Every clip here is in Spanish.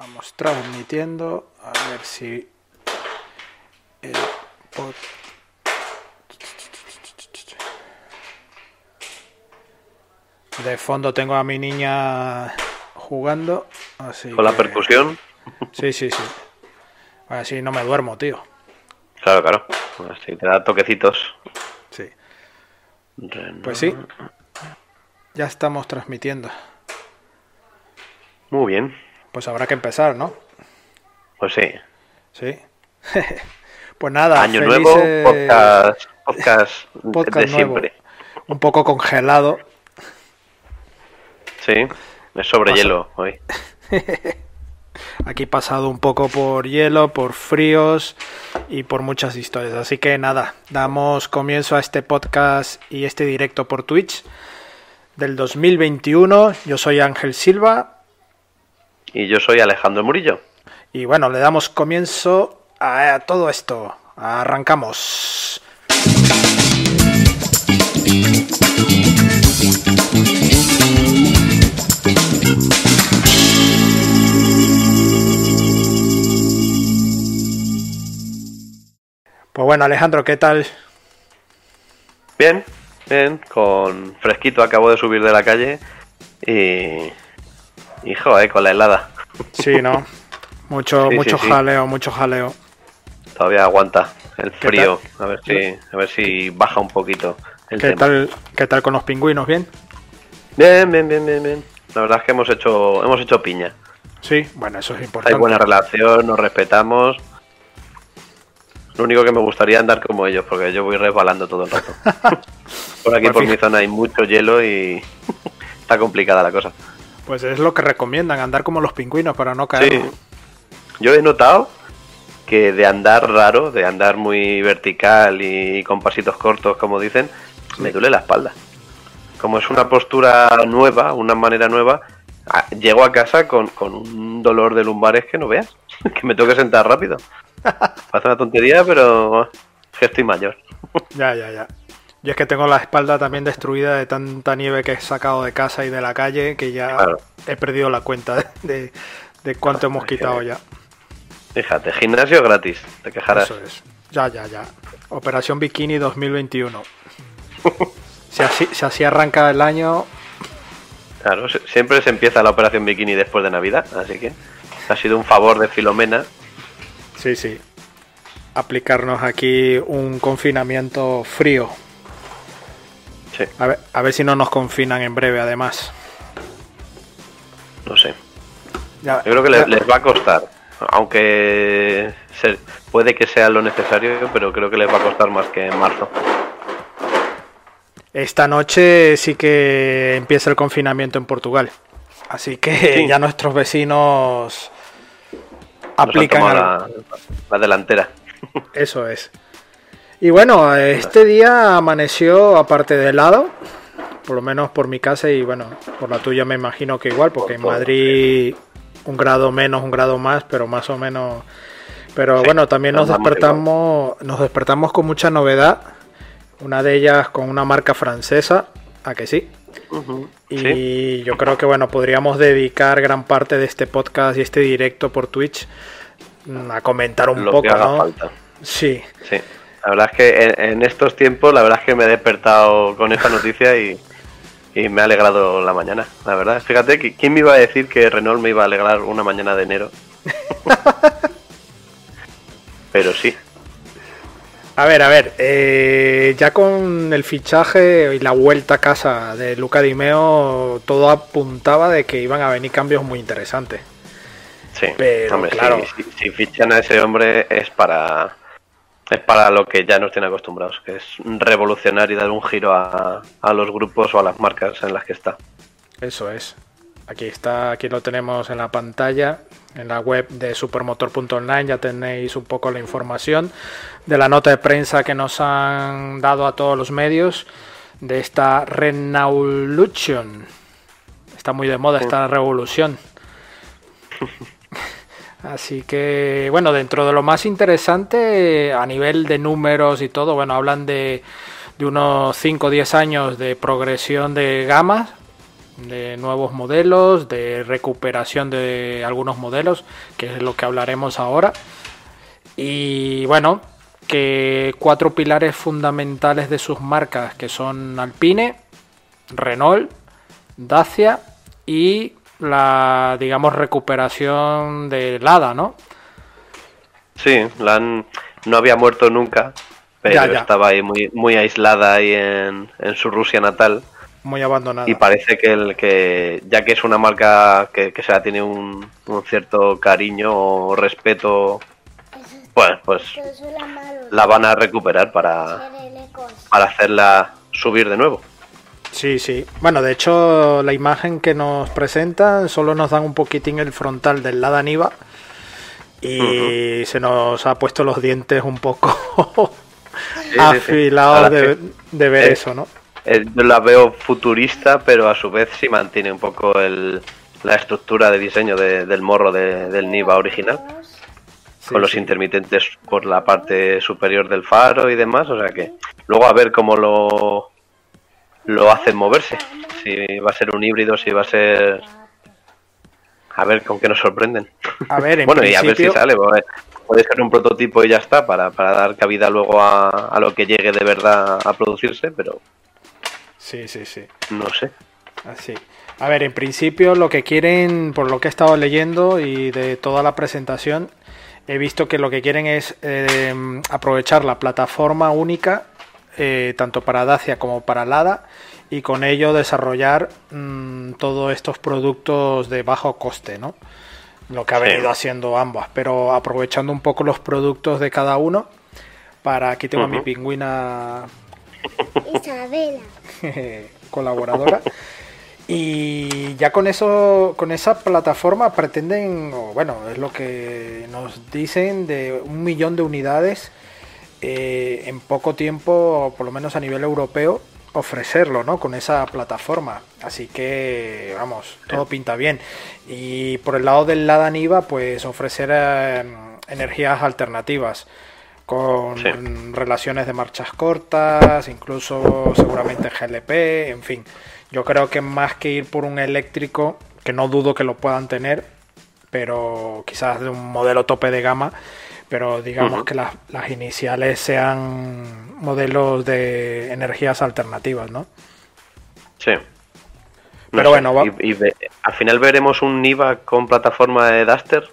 Vamos transmitiendo. A ver si el pod- De fondo tengo a mi niña jugando. Así Con la percusión. Sí, sí, sí. Así no me duermo, tío. Claro, claro. Así te da toquecitos. Sí. Pues sí. Ya estamos transmitiendo. Muy bien. Pues habrá que empezar, ¿no? Pues sí. Sí. pues nada, Año felices- nuevo, podcast, podcast, podcast de nuevo. siempre. Un poco congelado. Sí. Es sobre hielo hoy. Aquí pasado un poco por hielo, por fríos y por muchas historias. Así que nada, damos comienzo a este podcast y este directo por Twitch del 2021. Yo soy Ángel Silva Y yo soy Alejandro Murillo. y bueno, le damos comienzo a, a todo esto. Arrancamos. Pues bueno, Alejandro, ¿qué tal? Bien, bien, con fresquito acabo de subir de la calle y. Y joder, con la helada. Sí, ¿no? Mucho, Sí, mucho sí. jaleo, mucho jaleo. Todavía aguanta el ¿Qué frío. A ver si, a ver si baja un poquito el ¿Qué tema. tal, ¿Qué tal con los pingüinos? ¿Bien? Bien, bien, bien, bien, bien. La verdad es que hemos hecho, hemos hecho piña. Sí, bueno, eso es importante. Hay buena relación, nos respetamos. Lo único que me gustaría andar como ellos, porque yo voy resbalando todo el rato. por aquí, por mi zona, hay mucho hielo y está complicada la cosa. Pues es lo que recomiendan, andar como los pingüinos para no caer. Sí. Yo he notado que de andar raro, de andar muy vertical y con pasitos cortos, como dicen, me duele la espalda. Como es una postura nueva, una manera nueva, llego a casa con, con un dolor de lumbares que no veas, que me tengo que sentar rápido. Parece una tontería, pero que estoy mayor. Ya, ya, ya. Yo es que tengo la espalda también destruida de tanta nieve que he sacado de casa y de la calle que ya Claro. he perdido la cuenta de, de cuánto hemos quitado ya. Fíjate, gimnasio gratis, te quejarás. Eso es. Ya, ya, ya. Operación Bikini 2021. Si así, si así arranca el año, Claro, siempre se empieza la operación bikini después de Navidad, así que ha sido un favor de Filomena. sí, sí. Aplicarnos aquí un confinamiento frío. Sí, A ver, a ver si no nos confinan en breve, además. no sé. Ya- Yo creo que les, les va a costar, aunque se- puede que sea lo necesario, pero creo que les va a costar más que en marzo. Esta noche sí que empieza el confinamiento en Portugal. Así que Sí. ya nuestros vecinos Nos han aplican tomado la, la delantera. Eso es. Y bueno, este día amaneció aparte de helado, por lo menos por mi casa y bueno, por la tuya me imagino que igual, porque en Madrid un grado menos, un grado más, pero más o menos. Pero bueno, también nos despertamos, nos despertamos con mucha novedad. Una de ellas con una marca francesa, a que sí. Y Sí, yo creo que bueno, podríamos dedicar gran parte de este podcast y este directo por Twitch mm, a comentar un lo poco, que haga ¿no? falta. Sí, Sí. La verdad es que en, en estos tiempos, la verdad es que me he despertado con esta noticia y, y me ha alegrado la mañana. La verdad, fíjate, ¿quién me iba a decir que Renault me iba a alegrar una mañana de enero? Pero sí, A ver, a ver, eh, ya con el fichaje y la vuelta a casa de Luca Di Meo, todo apuntaba de que iban a venir cambios muy interesantes. sí. Pero, Hombre, claro. si, si fichan a ese hombre es para es para lo que ya nos tienen acostumbrados, que es revolucionar y dar un giro a, a los grupos o a las marcas en las que está. Eso es. Aquí está, aquí lo tenemos en la pantalla, en la web de supermotor.online, ya tenéis un poco la información de la nota de prensa que nos han dado a todos los medios de esta Renaulution. Está muy de moda esta revolución. Así que, bueno, dentro de lo más interesante, a nivel de números y todo, bueno, hablan de, unos 5 o 10 años de progresión de gamas, de nuevos modelos, de recuperación de algunos modelos, que es lo que hablaremos ahora. Y bueno, que cuatro pilares fundamentales de sus marcas, que son Alpine, Renault, Dacia y la, digamos, recuperación de Lada, ¿no? Sí, la no había muerto nunca, pero estaba ahí muy, muy aislada ahí en, en su Rusia natal muy abandonada. Y parece que, el, que ya que es una marca que, que se la tiene un, un, cierto cariño o respeto, bueno, pues la van a recuperar para, para hacerla subir de nuevo. Sí, sí. Bueno, de hecho, la imagen que nos presentan solo nos dan un poquitín el frontal del Lada Niva y se nos ha puesto los dientes un poco afilados de, de, ver eso, ¿no? Eh, yo la veo futurista, pero a su vez sí mantiene un poco el, la estructura de diseño del morro del Niva original. con los intermitentes por la parte superior del faro y demás. O sea que luego a ver cómo lo, lo hacen moverse. Si va a ser un híbrido, si va a ser. A ver con qué nos sorprenden. A ver, bueno, y a ver si sale. Puede ser un prototipo y ya está, para, para dar cabida luego a, a lo que llegue de verdad a producirse, pero Sí, sí, sí. No sé. Así. A ver, en principio lo que quieren, por lo que he estado leyendo y de toda la presentación, he visto que lo que quieren es eh, aprovechar la plataforma única, eh, tanto para Dacia como para Lada, y con ello desarrollar mmm, todos estos productos de bajo coste, ¿no? Lo que ha venido sí. haciendo ambas, pero aprovechando un poco los productos de cada uno. Para aquí tengo uh -huh. a mi pingüina Isabela. colaboradora. Y ya con eso, con esa plataforma pretenden, o bueno, es lo que nos dicen, de un millón de unidades eh, en poco tiempo, por lo menos a nivel europeo, ofrecerlo, ¿no? Con esa plataforma. Así que, vamos, todo pinta bien. Y por el lado del Lada Niva, pues ofrecer eh, energías alternativas con sí. relaciones de marchas cortas, incluso seguramente GLP, en fin. Yo creo que más que ir por un eléctrico, que no dudo que lo puedan tener, pero quizás de un modelo tope de gama, pero digamos uh -huh. que las, las, iniciales sean modelos de energías alternativas, ¿no? Sí. No pero sé. bueno, va... y, y ve, al final veremos un Niva con plataforma de Duster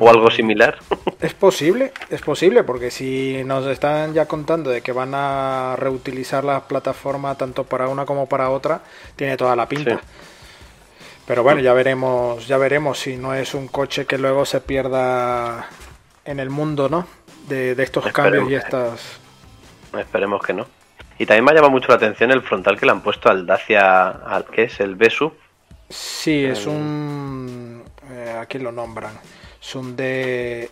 o algo similar. Es posible, es posible, porque si nos están ya contando de que van a reutilizar la plataforma tanto para una como para otra, tiene toda la pinta. Sí. Pero bueno, ya veremos, ya veremos si no es un coche que luego se pierda en el mundo, ¿no? De, de estos Esperemos cambios y estas. Esperemos que no. Y también me ha llamado mucho la atención el frontal que le han puesto al Dacia, al que es el Besu. Sí, es un. Eh, aquí lo nombran son de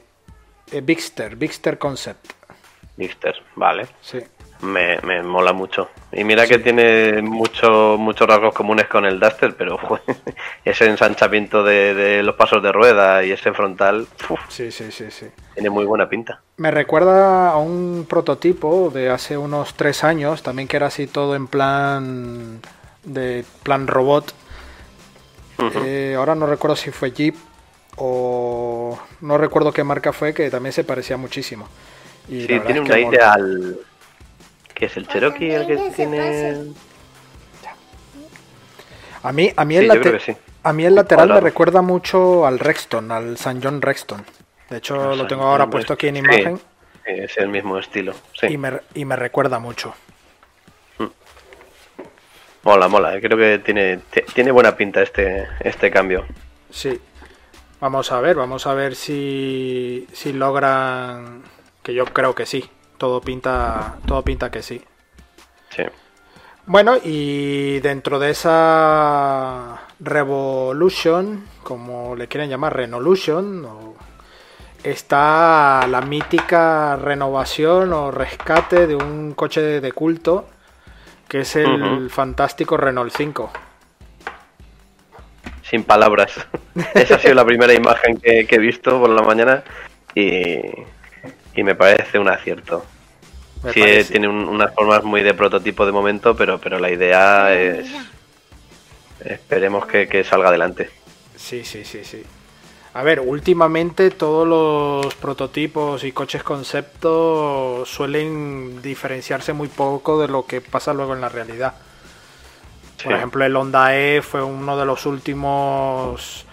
eh, Bixter, Bixter Concept. Bixter, vale. Sí. Me, me mola mucho. Y mira sí. que tiene mucho, muchos rasgos comunes con el Duster, pero ese ensanchamiento de, de, los pasos de rueda y ese frontal uf, sí, sí, sí, sí. tiene muy buena pinta. Me recuerda a un prototipo de hace unos tres años, también que era así todo en plan de plan robot. Uh -huh. eh, ahora no recuerdo si fue Jeep o no recuerdo qué marca fue que también se parecía muchísimo. Y sí, tiene un aire al que es el Cherokee el que tiene a mí a mí el, sí, late... sí. a mí el lateral me recuerda mucho al Rexton, al San John Rexton. De hecho, lo tengo ahora puesto aquí en imagen. Sí, es el mismo estilo. Y me, y, me, recuerda mucho. Mm. Mola, mola. Eh, creo que tiene, tiene buena pinta este, este cambio. Sí. Vamos a ver, vamos a ver si, si logran. Que yo creo que sí. Todo pinta, todo pinta que sí. Sí. Bueno, y dentro de esa Revolution, como le quieren llamar, Renolution, o, está la mítica renovación o rescate de un coche de culto, que es el uh -huh. fantástico Renault 5 sin palabras. Esa ha sido la primera imagen que, que, he visto por la mañana y, y me parece un acierto. Me sí, parece. tiene un, unas formas muy de prototipo de momento, pero, pero la idea es, esperemos que, que salga adelante. Sí, sí, sí, sí. A ver, últimamente todos los prototipos y coches concepto suelen diferenciarse muy poco de lo que pasa luego en la realidad. Por ejemplo, el Honda E fue uno de los últimos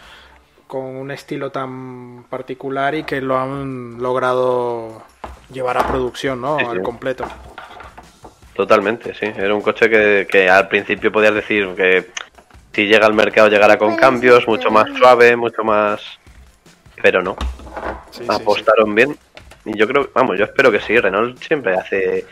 con un estilo tan particular y que lo han logrado llevar a producción, ¿no? Al completo. Totalmente, sí. Era un coche que, que al principio podías decir que si llega al mercado llegará con cambios, mucho más suave, mucho más... Pero no. Apostaron bien. Y yo creo, vamos, yo espero que sí. Renault siempre hace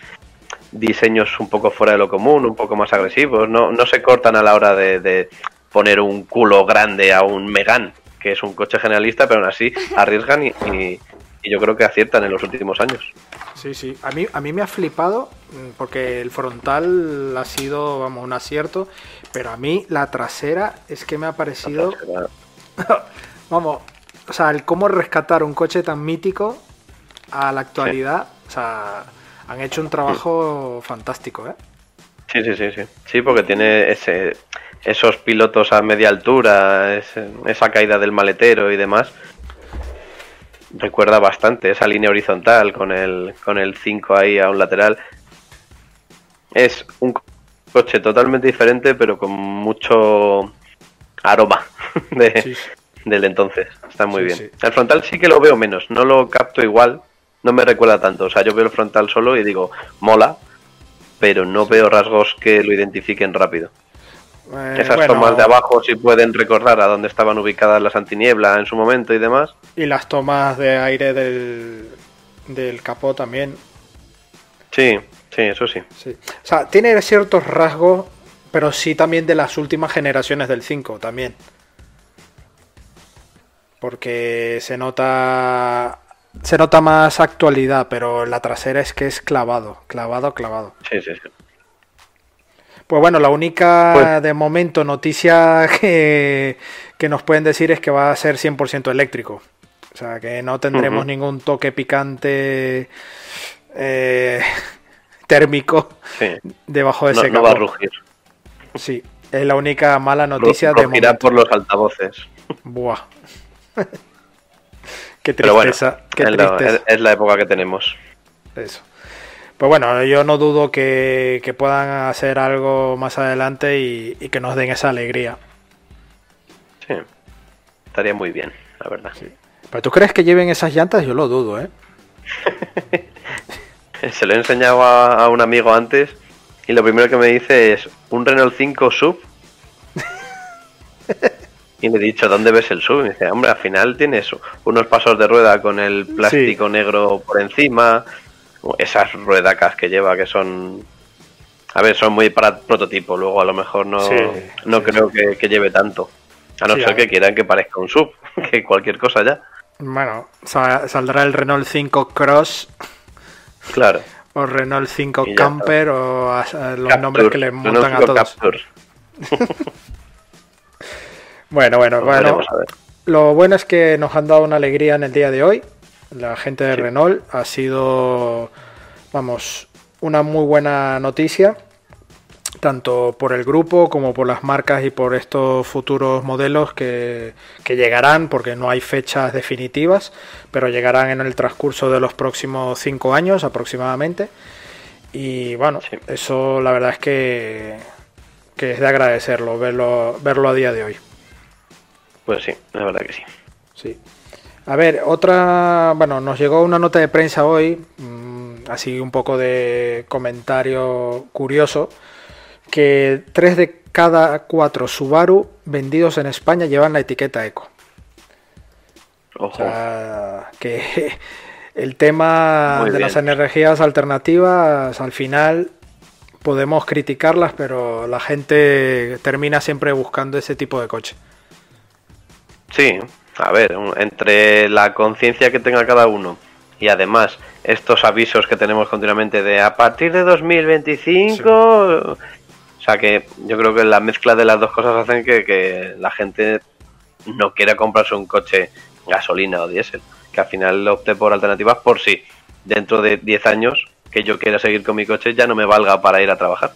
diseños un poco fuera de lo común, un poco más agresivos. No, no se cortan a la hora de, poner un culo grande a un Megan, que es un coche generalista, pero aún así arriesgan y, yo creo que aciertan en los últimos años. Sí, sí. A mí, a mí me ha flipado mm, porque el frontal ha sido, vamos, un acierto, pero a mí la trasera es que me ha parecido... vamos, o sea, el cómo rescatar un coche tan mítico a la actualidad, o sea, han hecho un trabajo fantástico, ¿eh? Sí, sí, sí, sí. Sí, porque tiene ese, esos pilotos a media altura, esa caída del maletero y demás. Recuerda bastante esa línea horizontal con el, con el 5 ahí a un lateral. Es un coche totalmente diferente, pero con mucho aroma de, del entonces. Está muy bien. El frontal sí que lo veo menos, no lo capto igual, no me recuerda tanto. O sea, yo veo el frontal solo y digo, mola, pero no veo rasgos que lo identifiquen rápido. Eh, Esas tomas de abajo sí pueden recordar a dónde estaban ubicadas las antinieblas en su momento y demás. Y las tomas de aire del, del capó también. Sí, sí, eso sí. sí. O sea, tiene ciertos rasgos, pero sí también de las últimas generaciones del 5 también. Porque se nota se nota más actualidad, pero la trasera es que es clavado, clavado, clavado. Sí, sí, sí. Pues bueno, la única pues- de momento noticia que, nos pueden decir es que va a ser 100% eléctrico. O sea, que no tendremos ningún toque picante eh, térmico debajo de ese no, no va a rugir. Sí, es la única mala noticia de momento. por los altavoces. Buah. Qué tristeza. qué es, la, época que tenemos. Eso. Pues bueno, yo no dudo que, puedan hacer algo más adelante y, que nos den esa alegría. Sí, estaría muy bien, la verdad. Sí. ¿Pero tú crees que lleven esas llantas? Yo lo dudo, ¿eh? Se lo he enseñado a, a, un amigo antes y lo primero que me dice es un Renault 5 Sub. Y le he dicho, ¿dónde ves el sub? Y me dice, hombre, al final tienes unos pasos de rueda con el plástico negro por encima, esas ruedacas que lleva que son... A ver, son muy para prototipo, luego a lo mejor no, no creo que, lleve tanto. A no ser que quieran que parezca un sub, que cualquier cosa ya. Bueno, saldrá el Renault 5 Cross. Claro. O Renault 5 Camper o los nombres que le montan a todos. Bueno, bueno, bueno. Lo bueno es que nos han dado una alegría en el día de hoy. La gente de Renault ha sido, vamos, una muy buena noticia, tanto por el grupo como por las marcas y por estos futuros modelos que, llegarán, porque no hay fechas definitivas, pero llegarán en el transcurso de los próximos cinco años aproximadamente. Y bueno, eso la verdad es que, que es de agradecerlo, verlo, verlo a día de hoy. Pues sí, la verdad que sí. Sí. A ver, otra, bueno, nos llegó una nota de prensa hoy, mm, así un poco de comentario curioso, que tres de cada cuatro Subaru vendidos en España llevan la etiqueta Eco. Ojo. O sea, que el tema de las energías alternativas, al final podemos criticarlas, pero la gente termina siempre buscando ese tipo de coche. Sí, a ver, entre la conciencia que tenga cada uno y además estos avisos que tenemos continuamente de a partir de 2025, o sea que yo creo que la mezcla de las dos cosas hacen que, la gente no quiera comprarse un coche gasolina o diésel, que al final opte por alternativas por si dentro de 10 años que yo quiera seguir con mi coche ya no me valga para ir a trabajar.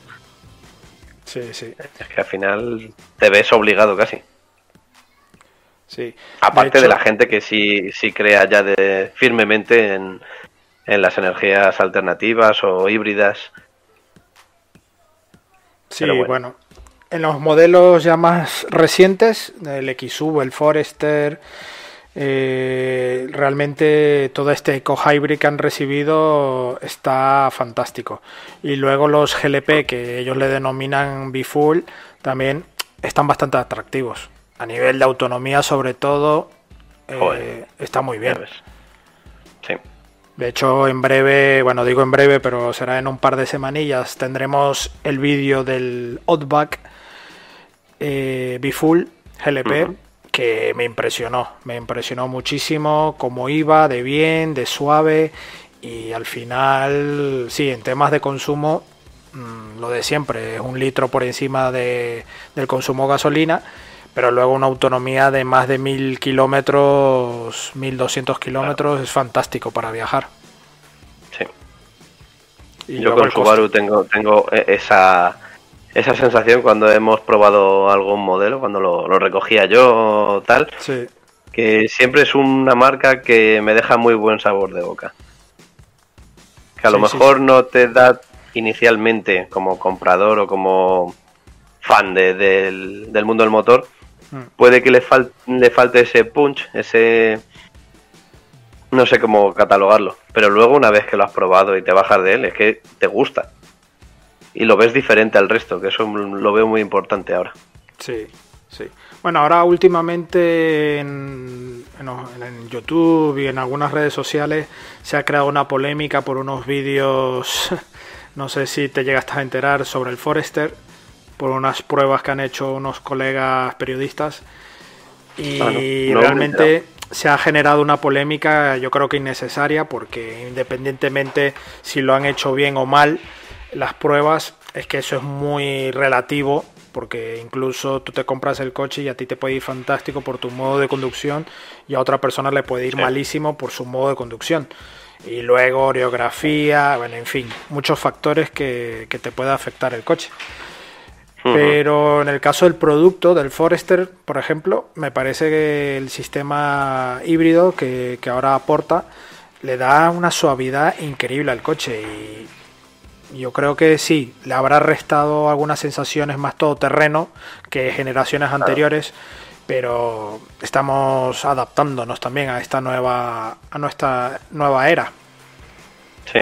Sí, sí. Es que al final te ves obligado casi. Sí. Aparte de, hecho- la gente que sí, sí crea ya de, firmemente en, en las energías alternativas o híbridas. Sí, bueno. bueno. En los modelos ya más recientes, el XU, el Forester, eh, realmente todo este Eco Hybrid que han recibido está fantástico. Y luego los GLP, que ellos le denominan B-Full, también están bastante atractivos. A nivel de autonomía, sobre todo, eh, está muy bien. Sí. De hecho, en breve, bueno, digo en breve, pero será en un par de semanillas, tendremos el vídeo del Outback eh, B-Full GLP, que me impresionó, me impresionó muchísimo cómo iba, de bien, de suave, y al final, sí, en temas de consumo, mm, lo de siempre, es un litro por encima de, del consumo gasolina, pero luego una autonomía de más de 1000 kilómetros, 1200 kilómetros, es fantástico para viajar. sí. Y Yo con. Subaru tengo, tengo e- esa, esa sensación cuando hemos probado algún modelo, cuando lo, lo recogía yo tal, Sí, que siempre es una marca que me deja muy buen sabor de boca. Que a lo sí, mejor no te da inicialmente como comprador o como fan de- del, del mundo del motor. Puede que le, le falte ese punch, ese... No sé cómo catalogarlo, pero luego una vez que lo has probado y te bajas de él, es que te gusta. Y lo ves diferente al resto, que eso lo veo muy importante ahora. sí, sí. Bueno, ahora últimamente en, en- en YouTube y en algunas redes sociales se ha creado una polémica por unos vídeos, no sé si te llegaste a enterar, sobre el Forester, por unas pruebas que han hecho unos colegas periodistas. Y Ah, no, no realmente se ha generado una polémica, yo creo que innecesaria, porque independientemente si lo han hecho bien o mal, las pruebas es que eso es muy relativo, porque incluso tú te compras el coche y a ti te puede ir fantástico por tu modo de conducción y a otra persona le puede ir Sí. malísimo por su modo de conducción. Y luego orografía, bueno, en fin, muchos factores que, que te puede afectar el coche. Pero en el caso del producto, del Forester, por ejemplo, me parece que el sistema híbrido que, que ahora aporta le da una suavidad increíble al coche. Y yo creo que sí, le habrá restado algunas sensaciones más todoterreno que generaciones anteriores, pero estamos adaptándonos también a esta nueva, a nuestra nueva era. Sí,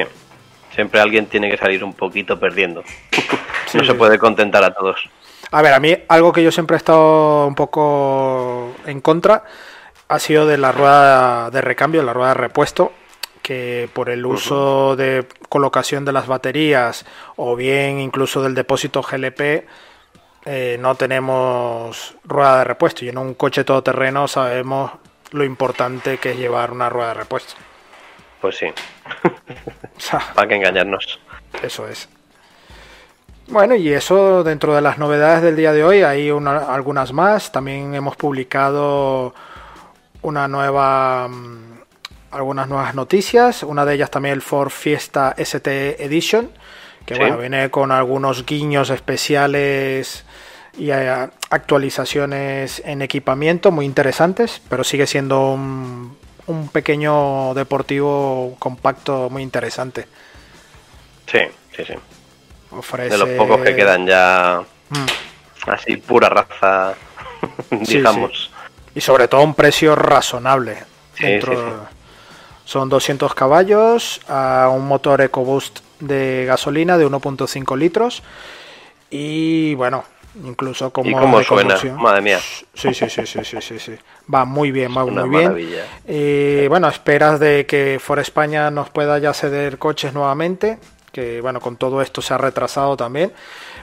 siempre alguien tiene que salir un poquito perdiendo. Sí, no se puede contentar a todos. A ver, a mí algo que yo siempre he estado un poco en contra ha sido de la rueda de recambio, la rueda de repuesto, que por el uso de colocación de las baterías o bien incluso del depósito GLP eh, no tenemos rueda de repuesto y en un coche todoterreno sabemos lo importante que es llevar una rueda de repuesto. Pues sí, O sea, para que engañarnos. Eso es. Bueno, y eso dentro de las novedades del día de hoy hay una- algunas más. También hemos publicado una nueva, mm, algunas nuevas noticias. Una de ellas también el Ford Fiesta ST Edition, que Sí. bueno, viene con algunos guiños especiales y eh, actualizaciones en equipamiento muy interesantes, pero sigue siendo un, un pequeño deportivo compacto muy interesante. Sí, sí, sí. Ofrece... De los pocos que quedan ya Mm. así pura raza, Sí, digamos. Y sobre todo un precio razonable. Sí, Dentro-. Son 200 caballos a un motor EcoBoost de gasolina de 1.5 litros. Y bueno, incluso como ¿Y cómo suena? Madre mía. Sí, sí, sí, sí, sí, sí, sí. Va muy bien, va Una muy bien. Y bueno, esperas de que For España nos pueda ya ceder coches nuevamente, que bueno, con todo esto se ha retrasado también,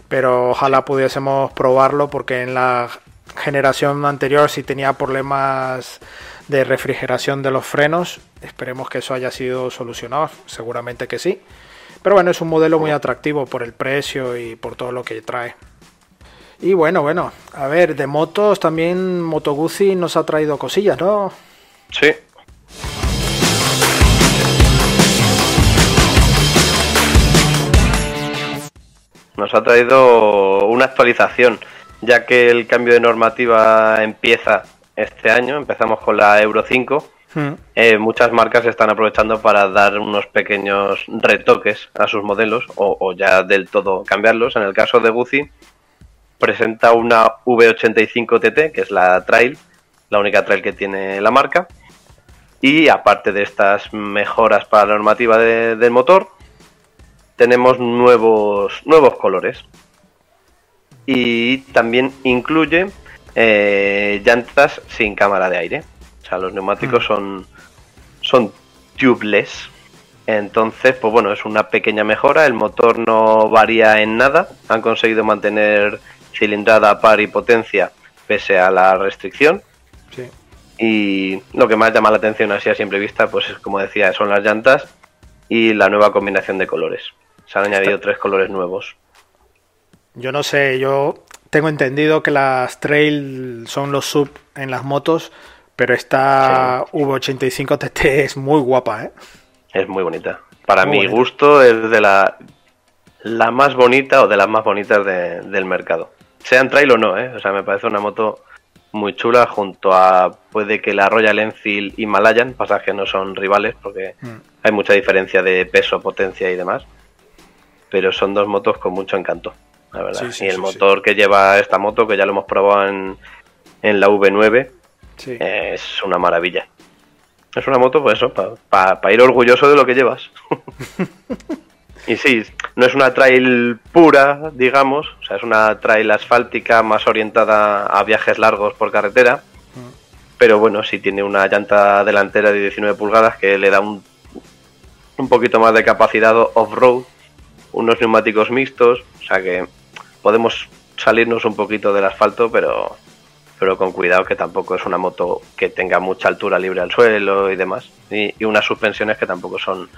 pero ojalá pudiésemos probarlo porque en la generación anterior sí tenía problemas de refrigeración de los frenos, esperemos que eso haya sido solucionado, seguramente que sí. Pero bueno, es un modelo muy atractivo por el precio y por todo lo que trae. Y bueno, bueno, a ver, de motos también Moto Guzzi nos ha traído cosillas, ¿no? Sí. Nos ha traído una actualización, ya que el cambio de normativa empieza este año, empezamos con la Euro 5. Hmm. eh, muchas marcas están aprovechando para dar unos pequeños retoques a sus modelos o, o ya del todo cambiarlos. En el caso de Guzzi, presenta una V85TT, que es la trail, la única trail que tiene la marca. Y aparte de estas mejoras para la normativa de- del motor, tenemos nuevos, nuevos colores. Y también incluye eh, llantas sin cámara de aire. O sea, los neumáticos son, son tubeless. Entonces, pues bueno, es una pequeña mejora. El motor no varía en nada. Han conseguido mantener cilindrada, par y potencia pese a la restricción. Sí. Y lo que más llama la atención así a simple vista, pues es como decía, son las llantas y la nueva combinación de colores. Se han añadido tres colores nuevos. Yo no sé, yo tengo entendido que las trail son los sub en las motos, pero esta V85 TT es muy guapa, ¿eh? Es muy bonita. Para Muy mi bonita. gusto es de la, la más bonita o de las más bonitas de- del mercado. Sean trail o no, ¿eh? O sea, me parece una moto muy chula junto a puede que la Royal Enfield Himalayan, pasa que no son rivales porque Mm. hay mucha diferencia de peso, potencia y demás. Pero son dos motos con mucho encanto, la verdad. Sí, sí, y el sí, motor que lleva esta moto, que ya lo hemos probado en, en la V9, Sí. es una maravilla. Es una moto, pues eso, para ir orgulloso de lo que llevas. y sí, no es una trail pura, digamos, o sea, es una trail asfáltica más orientada a viajes largos por carretera. Pero bueno, sí tiene una llanta delantera de 19 pulgadas que le da un, un poquito más de capacidad off-road, unos neumáticos mixtos, o sea que podemos salirnos un poquito del asfalto, pero pero con cuidado que tampoco es una moto que tenga mucha altura libre al suelo y demás. Y, y unas suspensiones que tampoco son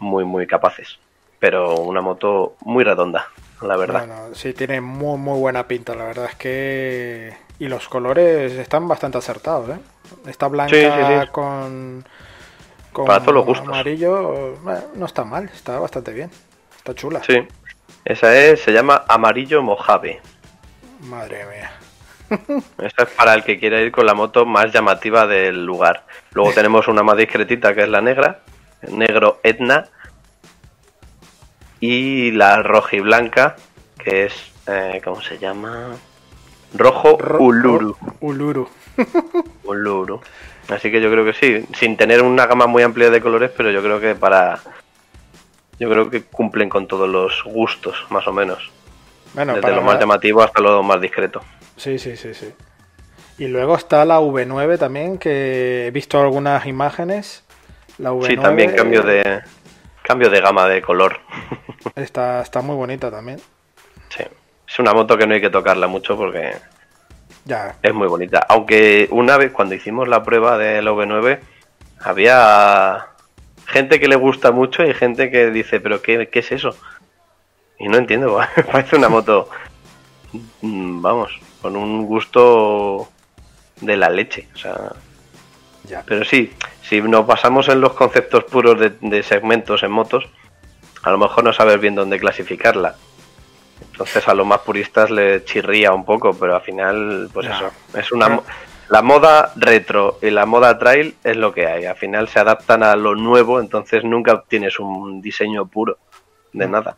muy, muy capaces. Pero una moto muy redonda, la verdad. Bueno, sí, tiene muy, muy buena pinta, la verdad es que... Y los colores están bastante acertados, ¿eh? Esta blanca Sí, sí, sí. con... Con Para todos los gustos. amarillo, eh, no está mal, está bastante bien. Está chula. Sí. Esa es, se llama Amarillo Mojave. Madre mía. Esta es para el que quiera ir con la moto más llamativa del lugar. Luego tenemos una más discretita que es la negra, negro Etna. Y la roja y blanca, que es, eh, ¿cómo se llama? Rojo Ro- Uluru. Uluru. Uluru. Así que yo creo que sí, sin tener una gama muy amplia de colores, pero yo creo que para... Yo creo que cumplen con todos los gustos, más o menos. Bueno, Desde para lo más llamativo hasta lo más discreto. Sí, sí, sí, sí. Y luego está la V9 también, que he visto algunas imágenes. La V9 Sí, también cambio de cambio de gama de color. Está, está muy bonita también. Sí. Es una moto que no hay que tocarla mucho porque Ya, es muy bonita. Aunque una vez cuando hicimos la prueba del V9 había gente que le gusta mucho y gente que dice, pero ¿qué, qué es eso? Y no entiendo, parece una moto, mm, vamos, con un gusto de la leche. O sea, ya. pero sí, si nos basamos en los conceptos puros de, de segmentos en motos, a lo mejor no sabes bien dónde clasificarla. Entonces a los más puristas le chirría un poco, pero al final, pues eso, es una la moda retro y la moda trail es lo que hay. Al final se adaptan a lo nuevo, entonces nunca obtienes un diseño puro de nada.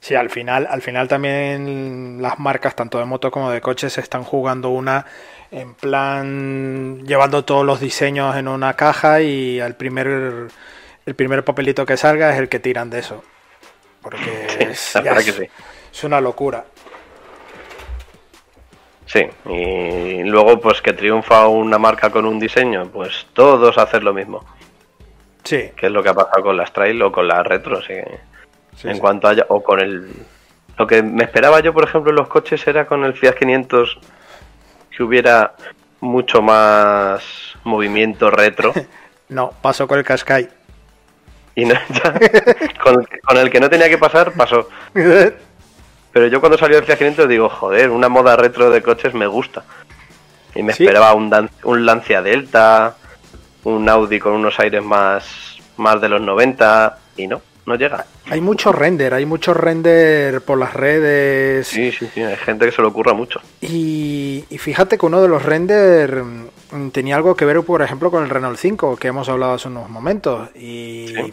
Sí, al final, al final también las marcas, tanto de moto como de coches, están jugando una en plan llevando todos los diseños en una caja y al primer el primer papelito que salga es el que tiran de eso. Porque sí. es una locura. Sí, y luego pues que triunfa una marca con un diseño, pues todos hacen lo mismo, Sí, que es lo que ha pasado con las trail o con las retro, sí. sí, en sí. cuanto haya o con el lo que me esperaba yo por ejemplo en los coches era con el Fiat 500 que hubiera mucho más movimiento retro No, pasó con el Qashqai. y no, ya, con, con el que no tenía que pasar pasó pero yo cuando salió el Fiat 500 digo joder una moda retro de coches me gusta y me Sí. esperaba un, Dan- un Lancia Delta un Audi con unos aires más más de los 90 y no no llega. Hay mucho render, hay mucho render por las redes. Sí, sí, sí, hay gente que se lo ocurra mucho. Y, y fíjate que uno de los render mm, tenía algo que ver, por ejemplo, con el Renault 5, que hemos hablado hace unos momentos. Y Sí.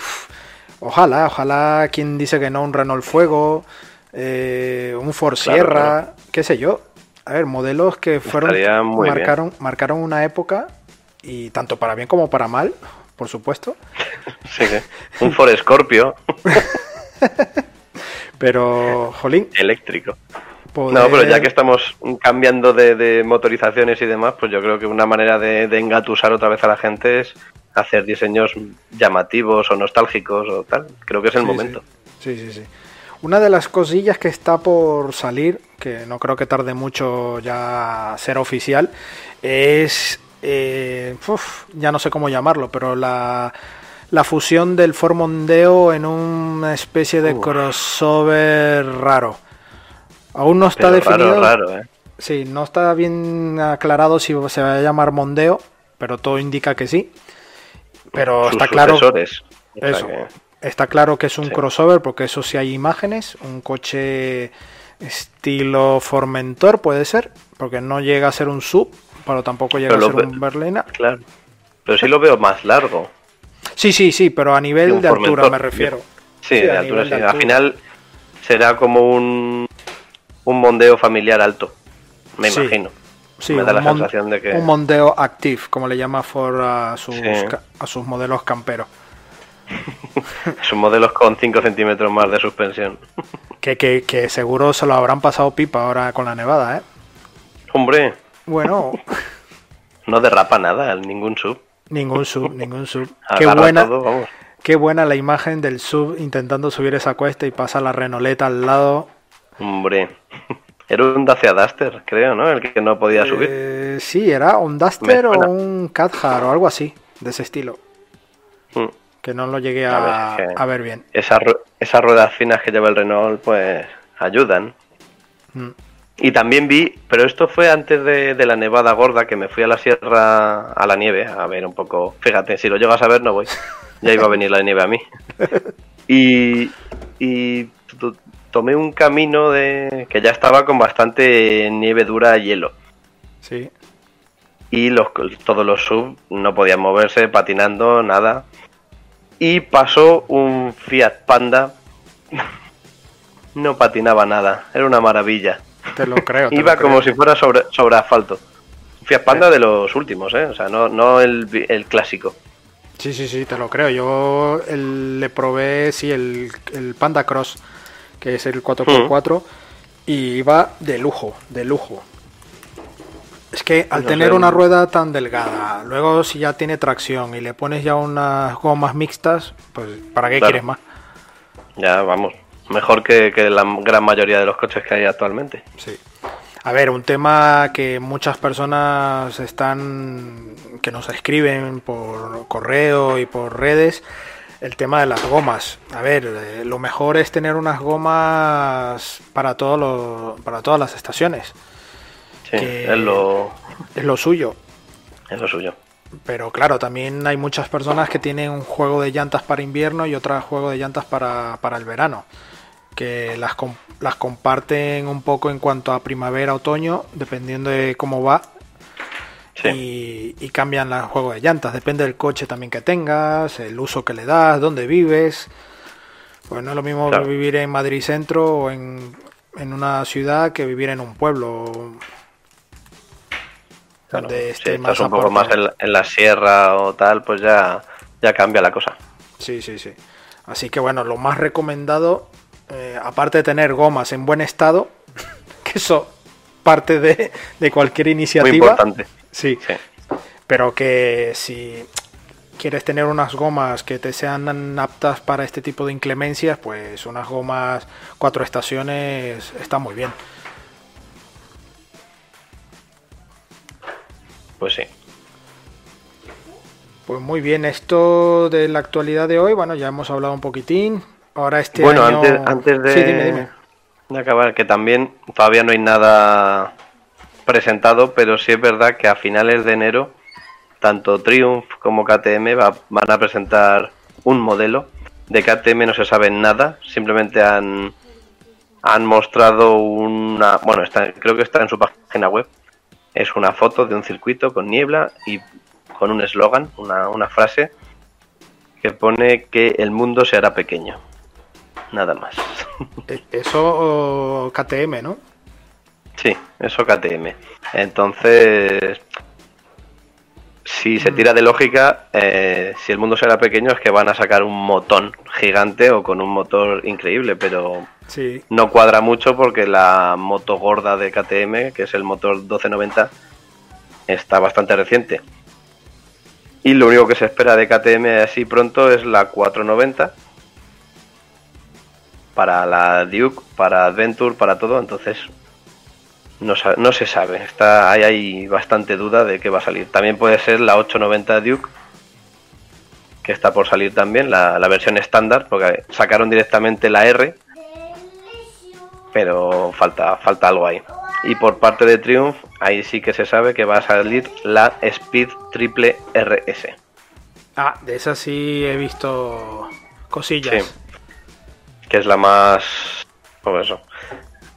ojalá, ojalá quien dice que no, un Renault Fuego, eh, un Ford Claro, Sierra, qué sé yo. A ver, modelos que fueron bien. marcaron, marcaron una época y tanto para bien como para mal, por supuesto. Sí. Un Ford Scorpio Pero, jolín, eléctrico. poder- No, pero ya que estamos cambiando de, de motorizaciones y demás, pues yo creo que una manera de, de engatusar otra vez a la gente es hacer diseños llamativos o nostálgicos o tal. Creo que es el Sí, momento. Sí, sí, sí. Una de las cosillas que está por salir, que no creo que tarde mucho ya ser oficial, es, eh, uf, ya no sé cómo llamarlo, pero la, la fusión del Ford Mondeo en una especie de Uf. crossover raro. Aún no está Pero definido. raro, raro, ¿eh? Sí, no está bien aclarado si se va a llamar Mondeo, pero todo indica que sí. Pero Sus está claro. Eso. Está claro que es un Sí. crossover porque eso sí hay imágenes, un coche estilo Formentor puede ser, porque no llega a ser un sub, pero tampoco llega Pero a ser ve- un berlina. Claro. Pero sí lo veo más largo. Sí, sí, sí, pero a nivel de altura me refiero. Sí, Sí, de a altura sí. de Al final será como un, un mondeo familiar alto. Me Sí. imagino. Sí, Me da un la mon- sensación de que. Un Mondeo Active, como le llama Ford a sus, Sí. a sus modelos camperos. Son modelos con 5 centímetros más de suspensión. Que, que, que seguro se lo habrán pasado pipa ahora con la nevada, ¿eh? Hombre, Bueno, no derrapa nada, ningún sub. ningún sub, ningún sub. Qué buena, todo. Qué buena la imagen del sub intentando subir esa cuesta y pasa la renoleta al lado. Hombre. Era un Dacia Duster, creo, ¿no? El que no podía subir. Eh, sí, era un Duster o un Cathar o algo así, de ese estilo. Mm. Que no lo llegué A a, ver, que- a ver bien. Esas, esas ruedas finas que lleva el Renault, pues ayudan. Mm. Y también vi, pero esto fue antes de, de la nevada gorda, que me fui a la sierra, a la nieve, a ver un poco. Fíjate, si lo llegas a ver, no voy. Ya iba a venir la nieve a mí. Y, y to- tomé un camino de que ya estaba con bastante nieve dura, hielo. Sí. Y los, todos los sub no podían moverse, patinando, nada. Y pasó un Fiat Panda. No patinaba nada, era una maravilla. Te lo creo. te Iba lo como creo. si fuera sobre, sobre asfalto. Un Fiat Panda de los últimos, ¿eh? O sea, no, no el, el clásico. Sí, sí, sí, te lo creo. Yo el- le probé, sí, el, el Panda Cross, que es el 4x4, y iba de lujo, de lujo. Es que al tener una rueda tan delgada, luego si ya tiene tracción y le pones ya unas gomas mixtas, pues ¿para qué Claro. quieres más? Ya, vamos. Mejor que, que la gran mayoría de los coches que hay actualmente. Sí. A ver, un tema que muchas personas están que nos escriben por correo y por redes, el tema de las gomas. A ver, eh, lo mejor es tener unas gomas para todo lo- para todas las estaciones. Sí, Que- es, lo, Es lo suyo. es lo suyo. Pero claro, también hay muchas personas que tienen un juego de llantas para invierno y otro juego de llantas para, para el verano. Que las, las comparten un poco en cuanto a primavera, otoño, dependiendo de cómo va. Sí. Y, y cambian el juego de llantas. Depende del coche también que tengas, el uso que le das, dónde vives. Pues no es lo mismo Claro. vivir en Madrid Centro o en, en una ciudad que vivir en un pueblo. Claro, donde si esté estás un poco más en la, en la sierra o tal, pues ya, ya cambia la cosa. Sí, sí, sí. Así que bueno, lo más recomendado, eh, aparte de tener gomas en buen estado, que eso parte de, de cualquier Muy iniciativa. importante. Sí, Sí. pero que si quieres tener unas gomas que te sean aptas para este tipo de inclemencias, pues unas gomas cuatro estaciones está muy bien. Pues sí. Pues muy bien, esto de la actualidad de hoy, bueno, ya hemos hablado un poquitín. Ahora este bueno, año... antes, antes de, Sí, dime, dime. de acabar, que también todavía no hay nada presentado, pero sí es verdad que a finales de enero, tanto Triumph como KTM va- van a presentar un modelo de KTM no se sabe nada, simplemente han, han mostrado una... Bueno, está, creo que está en su página web. Es una foto de un circuito con niebla y con un eslogan, una, una frase que pone que el mundo se hará pequeño. Nada más. Eh, Eso KTM, ¿no? Sí, eso KTM. Entonces, si se tira de lógica, eh, si el mundo será pequeño es que van a sacar un motón gigante o con un motor increíble, pero No cuadra mucho porque la moto gorda de KTM, que es el motor 1290, está bastante reciente. Y lo único que se espera de KTM así pronto es la 490 para la Duke, para Adventure, para todo, entonces no, no se sabe, está hay, hay bastante duda de qué va a salir. También puede ser la 890 Duke, que está por salir también, la versión estándar, porque sacaron directamente la R, pero falta, falta algo ahí. Y por parte de Triumph, ahí sí que se sabe que va a salir la Speed Triple RS. Ah, de esa sí he visto cosillas. Sí. Que es la más. Pues eso.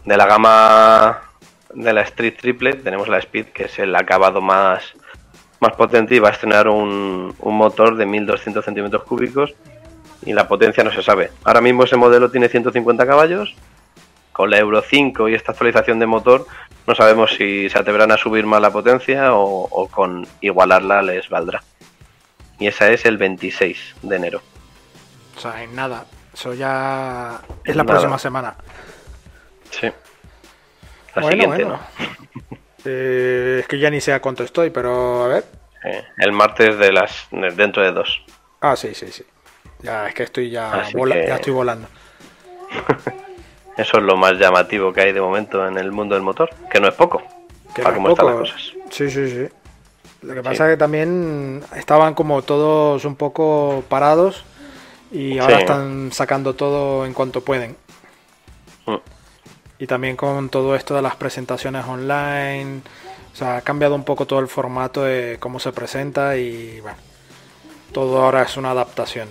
De la gama de la Street Triple, tenemos la Speed, que es el acabado más, más potente y va a estrenar un, un motor de 1200 centímetros cúbicos. Y la potencia no se sabe. Ahora mismo ese modelo tiene 150 caballos. Con la Euro 5 y esta actualización de motor, no sabemos si se atreverán a subir más la potencia o, o con igualarla les valdrá. Y esa es el 26 de enero. O sea, en nada. Eso ya es la Nada. próxima semana. Sí. La bueno, siguiente, bueno. ¿no? Eh, es que ya ni sé a cuánto estoy, pero a ver. Eh, el martes de las de- dentro de dos. Ah, sí, sí, sí. Ya es que estoy ya, Así vola- que- ya estoy volando. Eso es lo más llamativo que hay de momento en el mundo del motor, que no es poco. Que para no cómo están las cosas. Sí, sí, sí. Lo que pasa es que también estaban como todos un poco parados y ahora Sí. están sacando todo en cuanto pueden. Mm. Y también con todo esto de las presentaciones online. O sea, ha cambiado un poco todo el formato de cómo se presenta y bueno, todo ahora es una adaptación.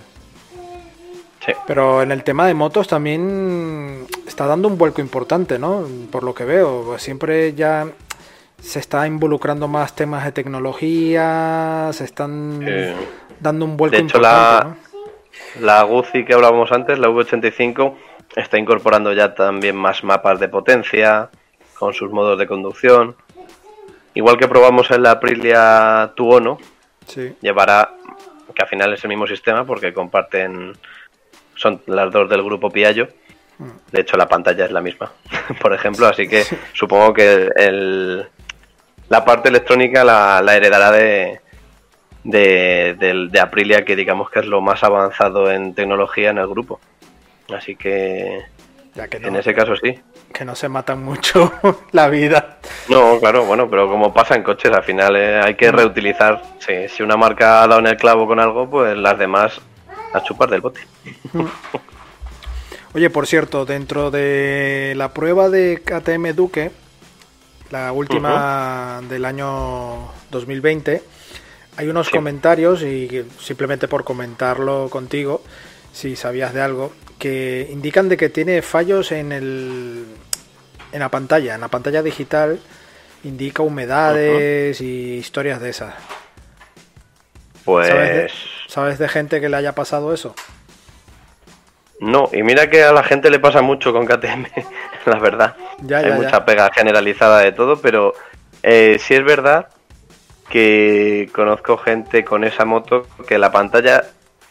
Pero en el tema de motos también está dando un vuelco importante, ¿no? Por lo que veo, siempre ya se está involucrando más temas de tecnología, se están Eh, dando un vuelco de hecho, importante, la- ¿no? La Guzzi que hablábamos antes, la V85, está incorporando ya también más mapas de potencia, con sus modos de conducción. Igual que probamos en la Aprilia Tuono, Sí, llevará, que al final es el mismo sistema porque comparten, son las dos del grupo Piaggio. De hecho, la pantalla es la misma, por ejemplo, así que supongo que el, la parte electrónica la, la heredará de, de, del- de Aprilia, que digamos que es lo más avanzado en tecnología en el grupo. Así que ya que no, en ese caso sí. que no se matan mucho la vida. No, claro, bueno, pero como pasa en coches, al final eh, hay que reutilizar. Sí, si una marca ha dado en el clavo con algo, pues las demás a chupar del bote. Oye, por cierto, dentro de la prueba de KTM Duque, la última del año 2020, hay unos Sí. comentarios y simplemente por comentarlo contigo, si sabías de algo, que indican de que tiene fallos en el en la pantalla, en la pantalla digital indica humedades y historias de esas. Pues ¿Sabes de, ¿Sabes de gente que le haya pasado eso? no, y mira que a la gente le pasa mucho con KTM, la verdad. Ya, Hay ya, ya. mucha pega generalizada de todo, pero eh, sí es verdad que conozco gente con esa moto que la pantalla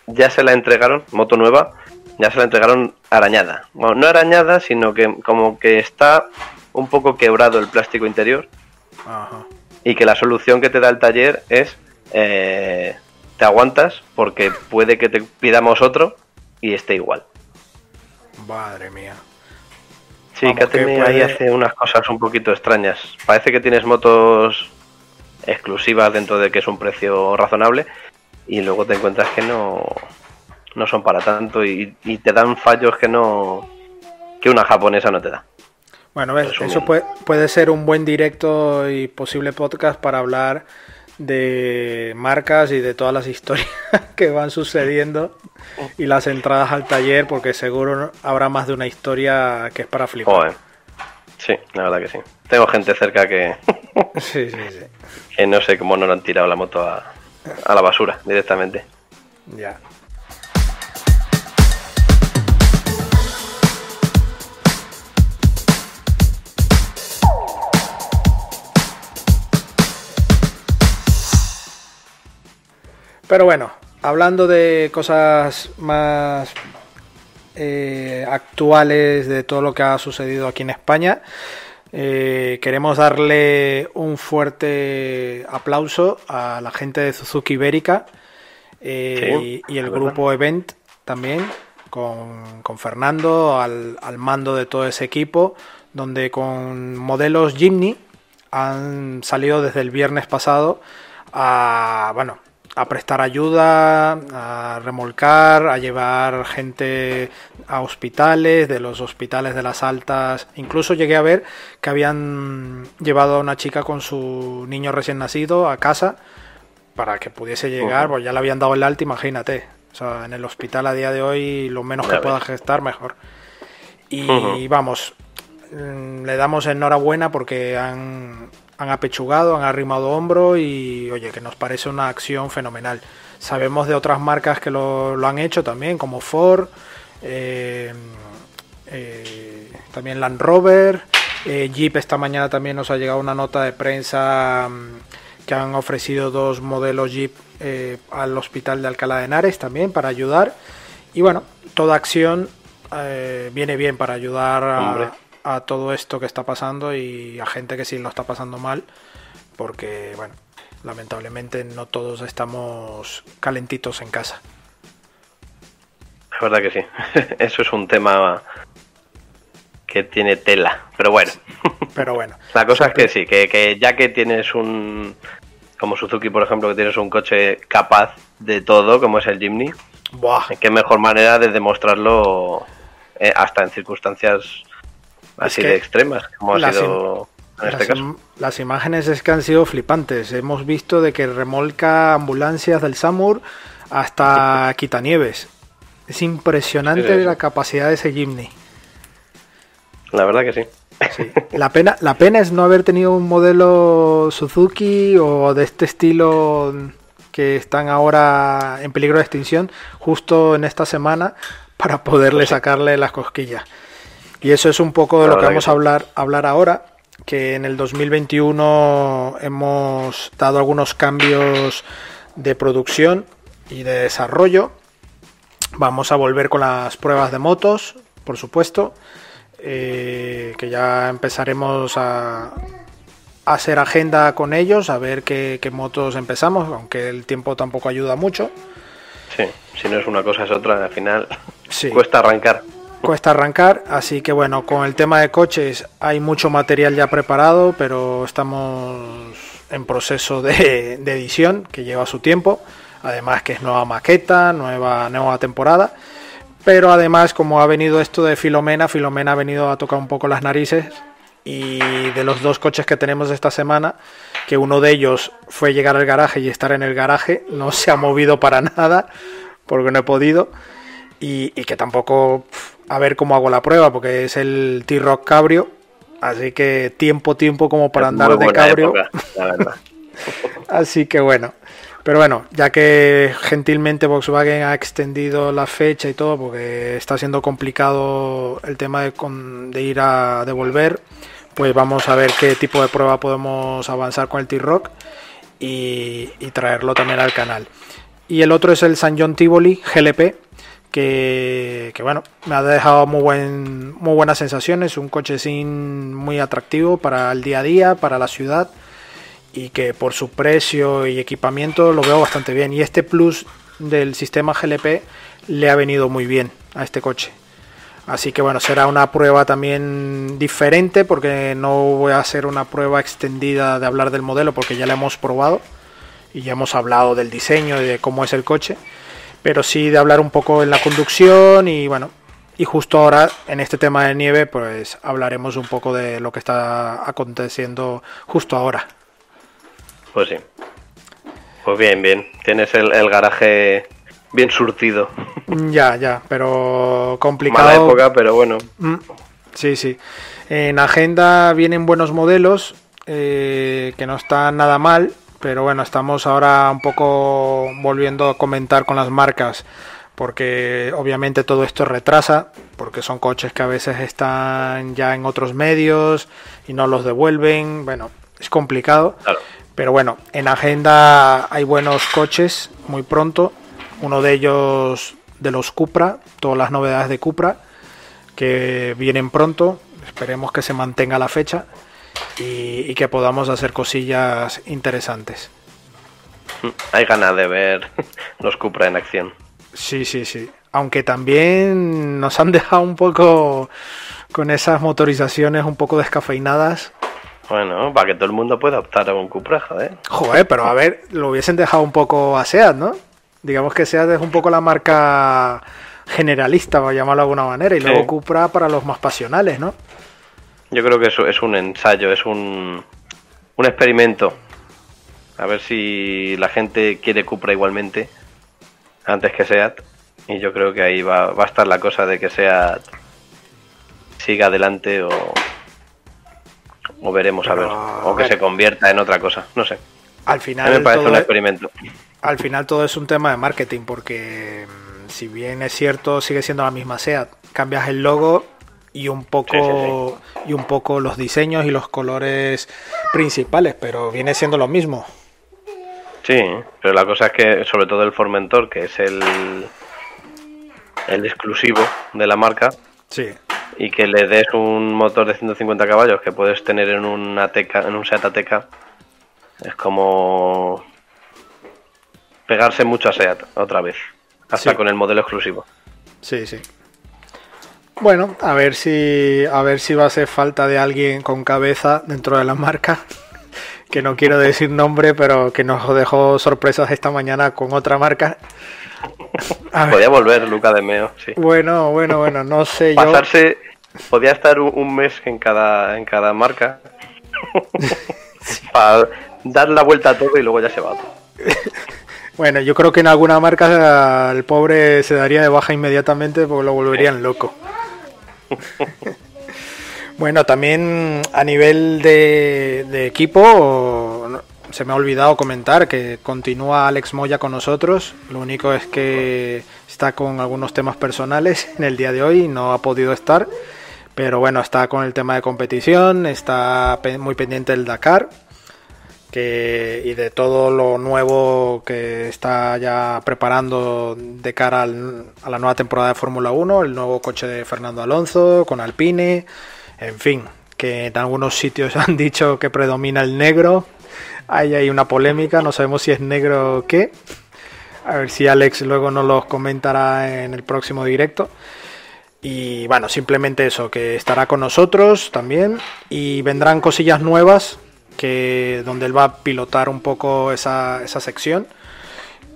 ya se la entregaron, moto nueva, ya se la entregaron arañada. Bueno, no arañada, sino que como que está un poco quebrado el plástico interior Ajá. y que la solución que te da el taller es eh, te aguantas porque puede que te pidamos otro y esté igual. Madre mía. Sí, Vamos, que KTM ahí hace unas cosas un poquito extrañas. Parece que tienes motos exclusivas dentro de que es un precio razonable y luego te encuentras que no, no son para tanto y, y te dan fallos que no que una japonesa no te da. Bueno, ves, eso puede, puede ser un buen directo y posible podcast para hablar de marcas y de todas las historias que van sucediendo y las entradas al taller, porque seguro habrá más de una historia que es para flipar. Joder. Sí, la verdad que sí. Tengo gente cerca que, Sí, sí, sí. que no sé cómo no le han tirado la moto a, a la basura directamente. Ya. Pero bueno, hablando de cosas más eh, actuales de todo lo que ha sucedido aquí en España, eh, queremos darle un fuerte aplauso a la gente de Suzuki Ibérica eh, Sí, y, y el grupo Event también, con, con Fernando al, al mando de todo ese equipo, donde con modelos Jimny han salido desde el viernes pasado a, bueno, a prestar ayuda, a remolcar, a llevar gente a hospitales, de los hospitales de las altas. Incluso llegué a ver que habían llevado a una chica con su niño recién nacido a casa para que pudiese llegar, pues ya le habían dado el alta, imagínate. O sea, en el hospital a día de hoy lo menos que pueda gestar, mejor. Y vamos, mm, le damos enhorabuena porque han, han apechugado, han arrimado hombro y oye, que nos parece una acción fenomenal. Sabemos de otras marcas que lo, han hecho también, como Ford, eh, eh, también Land Rover, eh, Jeep esta mañana también nos ha llegado una nota de prensa mm, que han ofrecido dos modelos Jeep al hospital de Alcalá de Henares también para ayudar. Y bueno, toda acción viene bien para ayudar a, a todo esto que está pasando y a gente que sí lo está pasando mal, porque bueno, lamentablemente no todos estamos calentitos en casa. Es verdad que sí. Eso es un tema que tiene tela. Pero bueno, Pero bueno, la cosa es que sí, que, que ya que tienes un... Como Suzuki, por ejemplo, que tienes un coche capaz de todo, como es el Jimny, buah, qué mejor manera de demostrarlo eh, hasta en circunstancias así de extremas, como ha las sido en este las, caso. las imágenes es que han sido flipantes. Hemos visto de que remolca ambulancias del SAMUR hasta Quitanieves. Es impresionante sí. la capacidad de ese Jimny. La verdad que sí. Sí. La pena, la pena es no haber tenido un modelo Suzuki o de este estilo que están ahora en peligro de extinción justo en esta semana para poderle sacarle las cosquillas. Y eso es un poco de lo que vamos a hablar, hablar ahora, que en el 2021 hemos dado algunos cambios de producción y de desarrollo. Vamos a volver con las pruebas de motos, por supuesto, eh, que ya empezaremos a, a hacer agenda con ellos, a ver qué, qué motos empezamos, aunque el tiempo tampoco ayuda mucho. Sí, si no es una cosa es otra, al final Sí. cuesta arrancar. Cuesta arrancar, así que bueno, con el tema de coches hay mucho material ya preparado, pero estamos en proceso de, edición que lleva su tiempo, además que es nueva maqueta, nueva, nueva temporada, pero además como ha venido esto de Filomena, Filomena ha venido a tocar un poco las narices y de los dos coches que tenemos esta semana, que uno de ellos fue llegar al garaje y estar en el garaje, no se ha movido para nada, porque no he podido y, que tampoco a ver cómo hago la prueba porque es el T-Rock Cabrio así que tiempo tiempo como para Es andar de cabrio época, la verdad. así que bueno pero bueno ya que gentilmente Volkswagen ha extendido la fecha y todo porque está siendo complicado el tema de ir a devolver pues vamos a ver qué tipo de prueba podemos avanzar con el T-Rock y, y traerlo también al canal y el otro es el San John Tivoli GLP que, bueno, me ha dejado muy, buen, muy buenas sensaciones, un coche sin muy atractivo para el día a día, para la ciudad y que por su precio y equipamiento lo veo bastante bien. Y este plus del sistema GLP le ha venido muy bien a este coche. Así que bueno, será una prueba también diferente porque no voy a hacer una prueba extendida de hablar del modelo porque ya la hemos probado y ya hemos hablado del diseño y de cómo es el coche pero sí de hablar un poco en la conducción y bueno, y justo ahora en este tema de nieve pues hablaremos un poco de lo que está aconteciendo justo ahora. Pues sí. Pues bien, bien. Tienes el, el garaje bien surtido. Ya, ya, pero complicado. Mala época, pero bueno. Mm, Sí, sí. En agenda vienen buenos modelos eh, que no están nada mal, pero bueno, estamos ahora un poco volviendo a comentar con las marcas porque obviamente todo esto retrasa, porque son coches que a veces están ya en otros medios y no los devuelven, bueno, es complicado, Claro. pero bueno, en agenda hay buenos coches muy pronto, uno de ellos de los Cupra, todas las novedades de Cupra que vienen pronto, esperemos que se mantenga la fecha y, y que podamos hacer cosillas interesantes. Hay ganas de ver los Cupra en acción. Sí, sí, sí. Aunque también nos han dejado un poco con esas motorizaciones un poco descafeinadas. Bueno, para que todo el mundo pueda optar a un Cupra, joder. Joder, pero a ver, lo hubiesen dejado un poco a SEAT, ¿no? Digamos que SEAT es un poco la marca generalista, por llamarlo de alguna manera, y Sí. luego Cupra para los más pasionales, ¿no? Yo creo que eso es un ensayo, es un, un experimento. A ver si la gente quiere Cupra igualmente antes que Seat. Y yo creo que ahí va, va a estar la cosa de que Seat siga adelante o, o veremos a ver. O a que ver. se convierta en otra cosa. No sé. Al A final, mí me parece un es- experimento. al final todo es un tema de marketing, porque mm, si bien es cierto, sigue siendo la misma SEAT, cambias el logo y un poco y un poco los diseños y los colores principales, pero viene siendo lo mismo. Sí, pero la cosa es que sobre todo el Formentor, que es el, el exclusivo de la marca, Sí, y que le des un motor de 150 caballos que puedes tener en un Ateca, en un Seat Ateca, es como pegarse mucho a Seat otra vez, hasta Sí. con el modelo exclusivo. sí, sí. Bueno, a ver si a ver si va a hacer falta de alguien con cabeza dentro de la marca. Que no quiero decir nombre, pero que nos dejó sorpresas esta mañana con otra marca. Podía volver Luca de Meo, sí. bueno, bueno, bueno, no sé yo. Pasarse, podía estar un, mes en cada, en cada marca para dar la vuelta a todo y luego ya se va. Bueno, yo creo que en alguna marca el pobre se daría de baja inmediatamente porque lo volverían loco. bueno, también a nivel de, equipo, se me ha olvidado comentar que continúa Alex Moya con nosotros. Lo único es que está con algunos temas personales en el día de hoy y no ha podido estar. Pero bueno, está con el tema de competición, está muy pendiente del Dakar que, y de todo lo nuevo que está ya preparando de cara al- a la nueva temporada de Fórmula 1, el nuevo coche de Fernando Alonso con Alpine, en fin, que en algunos sitios han dicho que predomina el negro, hay ahí una polémica, no sabemos si es negro o qué, a ver si Alex luego nos los comentará en el próximo directo. Y bueno, simplemente eso, que estará con nosotros también. Y vendrán cosillas nuevas que donde él va a pilotar un poco esa, esa sección.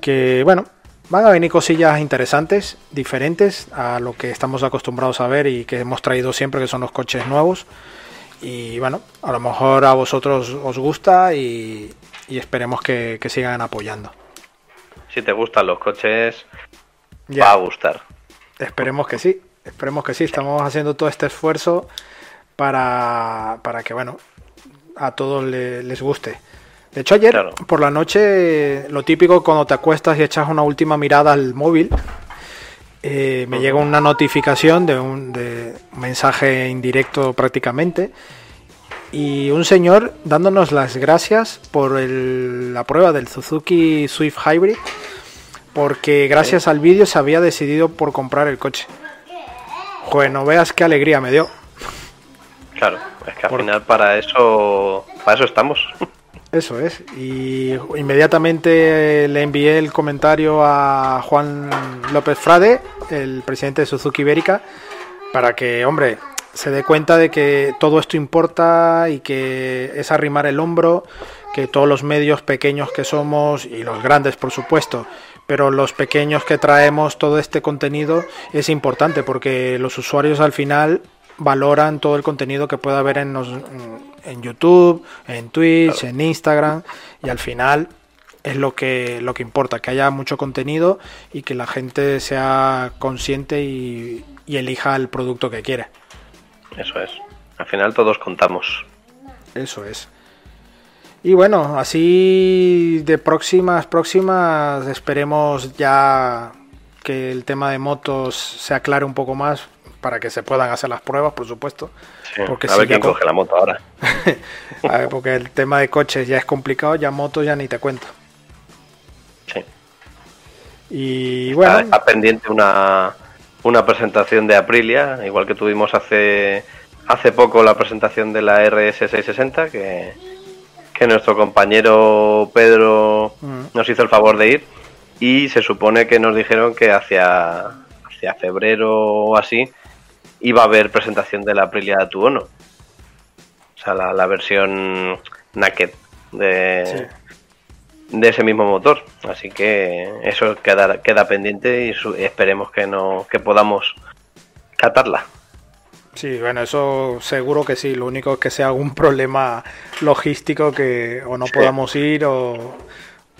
Que bueno, van a venir cosillas interesantes, diferentes a lo que estamos acostumbrados a ver y que hemos traído siempre, que son los coches nuevos. Y bueno, a lo mejor a vosotros os gusta y, y esperemos que, que sigan apoyando. Si te gustan los coches, Ya. va a gustar. Esperemos que sí, esperemos que sí. Estamos haciendo todo este esfuerzo para, para que, bueno, a todos le- les guste. De hecho, ayer Claro. por la noche, lo típico cuando te acuestas y echas una última mirada al móvil, eh, me llega una notificación de un, de un mensaje indirecto prácticamente y un señor dándonos las gracias por el- la prueba del Suzuki Swift Hybrid porque gracias al vídeo se había decidido por comprar el coche. Joder, no veas qué alegría me dio. Claro, es que al final para eso, para eso estamos. Eso es. Y inmediatamente le envié el comentario a Juan López Frade, el presidente de Suzuki Ibérica, para que, hombre, se dé cuenta de que todo esto importa y que es arrimar el hombro, que todos los medios pequeños que somos y los grandes, por supuesto, pero los pequeños que traemos todo este contenido es importante porque los usuarios al final valoran todo el contenido que pueda haber en, los- en YouTube, en Twitch, en Instagram y al final es lo que, lo que importa, que haya mucho contenido y que la gente sea consciente y, y elija el producto que quiere. Eso es. Al final todos contamos. Eso es. Y bueno, así de próximas, próximas, esperemos ya que el tema de motos se aclare un poco más para que se puedan hacer las pruebas, por supuesto. porque a ver quién coge la moto ahora. a ver, porque el tema de coches ya es complicado, ya motos ya ni te cuento. Sí. Y bueno. Está, pendiente una, una presentación de Aprilia, igual que tuvimos hace, hace poco la presentación de la RS660, que, que nuestro compañero Pedro mm. nos hizo el favor de ir. Y se supone que nos dijeron que hacia, hacia febrero o así iba a haber presentación de la Aprilia Tuono. O sea, la, versión naked de, de ese mismo motor. Así que eso queda, queda pendiente y, esperemos que, no, que podamos catarla. Sí, bueno, eso seguro que sí. Lo único es que sea algún problema logístico que o no podamos ir o,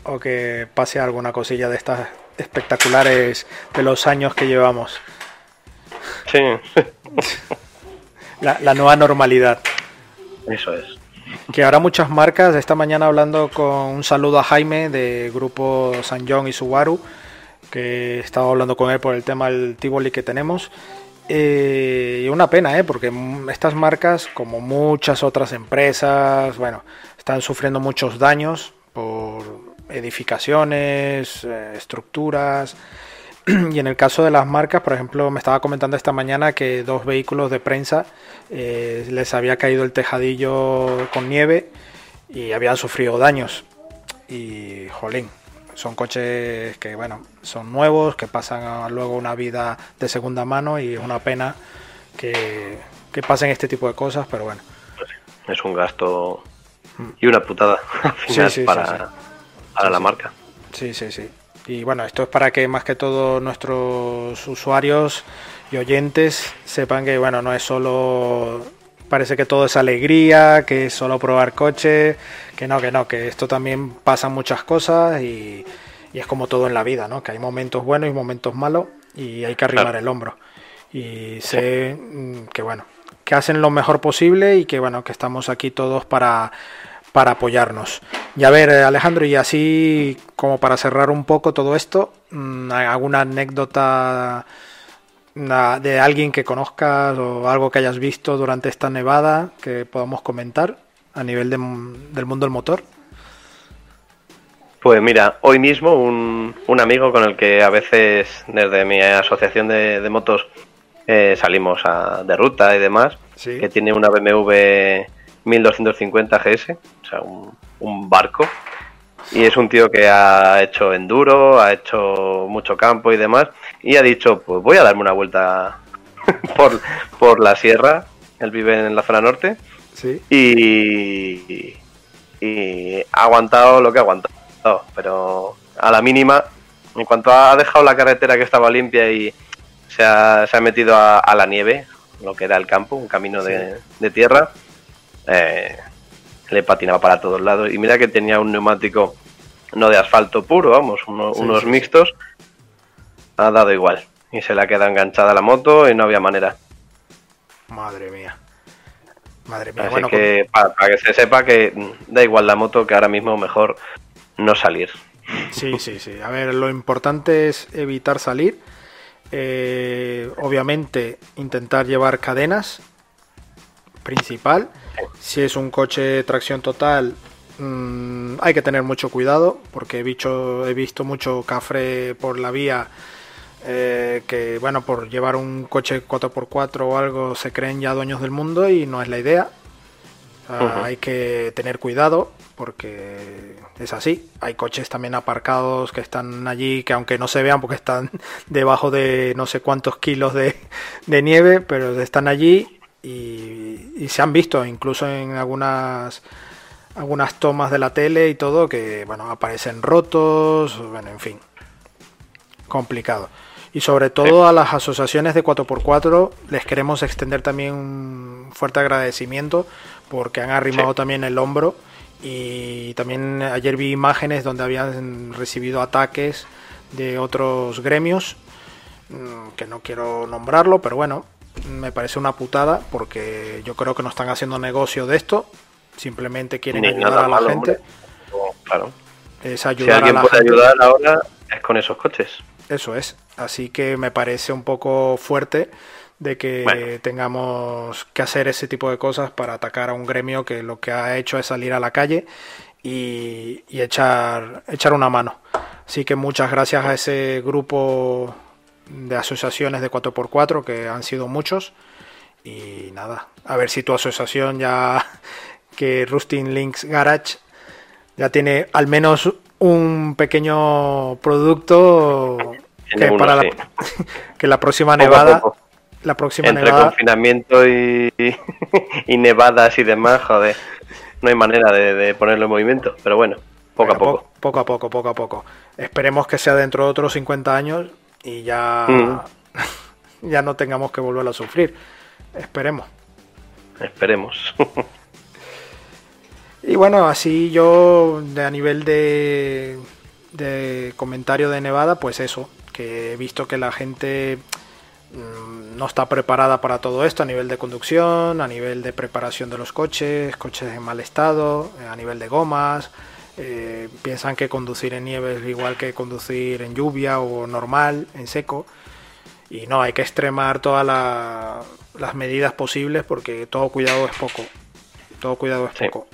o que pase alguna cosilla de estas espectaculares de los años que llevamos. Sí. La, nueva normalidad. Eso es. Que ahora muchas marcas, esta mañana hablando con un saludo a Jaime de grupo San John y Subaru, que estaba hablando con él por el tema del Tivoli que tenemos. Eh, y una pena, ¿eh? porque estas marcas, como muchas otras empresas, bueno, están sufriendo muchos daños por edificaciones, eh, estructuras, y en el caso de las marcas, por ejemplo, me estaba comentando esta mañana que dos vehículos de prensa eh, les había caído el tejadillo con nieve y habían sufrido daños. Y, jolín, son coches que, bueno, son nuevos, que pasan luego una vida de segunda mano y es una pena que, que pasen este tipo de cosas, pero bueno. Es un gasto y una putada para, para la marca. Sí, sí, sí. Y bueno, esto es para que más que todo nuestros usuarios y oyentes sepan que bueno, no es solo parece que todo es alegría, que es solo probar coche, que no, que no, que esto también pasa muchas cosas y, es como todo en la vida, ¿no? Que hay momentos buenos y momentos malos y hay que arrimar el hombro. Y sé mm, que bueno, que hacen lo mejor posible y que bueno, que estamos aquí todos para para apoyarnos. Y a ver, Alejandro, y así como para cerrar un poco todo esto, mm, ¿alguna anécdota de alguien que conozcas o algo que hayas visto durante esta nevada que podamos comentar a nivel del mundo del motor? Pues mira, hoy mismo un, un, amigo con el que a veces desde mi asociación de, motos eh, salimos a, de ruta y demás, que tiene una BMW 1250 GS, sea, un, barco. Y es un tío que ha hecho enduro, ha hecho mucho campo y demás. Y ha dicho, pues voy a darme una vuelta por, por la sierra. Él vive en la zona norte. Sí. Y, y ha aguantado lo que ha aguantado. Pero a la mínima, en cuanto ha dejado la carretera que estaba limpia y se ha, se ha metido a, la nieve, lo que era el campo, un camino de, de tierra, eh, le patinaba para todos lados. Y mira que tenía un neumático no de asfalto puro, vamos, unos mixtos. Ha dado igual. Y se le ha quedado enganchada la moto y no había manera. Madre mía. Madre mía. Así que para, que se sepa que da igual la moto, que ahora mismo mejor no salir. Sí, sí, sí. A ver, lo importante es evitar salir. Eh, obviamente intentar llevar cadenas principal si es un coche tracción total, mm, hay que tener mucho cuidado porque he visto, he visto mucho cafre por la vía eh, que, bueno, por llevar un coche 4x4 o algo se creen ya dueños del mundo y no es la idea. Hay que tener cuidado porque es así. Hay coches también aparcados que están allí, que aunque no se vean porque están debajo de no sé cuántos kilos de, de nieve, pero están allí y, se han visto incluso en algunas algunas tomas de la tele y todo que bueno aparecen rotos bueno en fin complicado. Y sobre todo a las asociaciones de 4x4 les queremos extender también un fuerte agradecimiento porque han arrimado también el hombro Y también ayer vi imágenes donde habían recibido ataques de otros gremios, mm, que no quiero nombrarlo, pero bueno, me parece una putada porque yo creo que no están haciendo negocio de esto, simplemente quieren Ni ayudar a la malo, gente. Claro. Es Si ayudar a alguien la puede gente. ayudar ahora es con esos coches. Eso es. Así que me parece un poco fuerte de que Bueno. tengamos que hacer ese tipo de cosas para atacar a un gremio que lo que ha hecho es salir a la calle y, y echar, echar una mano. Así que muchas gracias a ese grupo de asociaciones de 4x4, que han sido muchos. Y nada, a ver si tu asociación ya, que Rustin Links Garage, ya tiene al menos un pequeño producto que uno, para sí. la, que la próxima nevada, poco. la próxima Entre nevada, confinamiento y, y nevadas y demás, joder. No hay manera de, de ponerlo en movimiento, pero bueno, poco a poco. po- poco a poco, poco a poco. Esperemos que sea dentro de otros 50 años y ya, Mm. ya no tengamos que volver a sufrir. Esperemos. Esperemos. Y bueno, así yo de, a nivel de, de comentario de Nevada, pues eso, que he visto que la gente mm, no está preparada para todo esto a nivel de conducción, a nivel de preparación de los coches, coches en mal estado, a nivel de gomas. Eh, piensan que conducir en nieve es igual que conducir en lluvia o normal, en seco. Y no, hay que extremar todas la- las medidas posibles porque todo cuidado es poco. Todo cuidado es Sí. poco.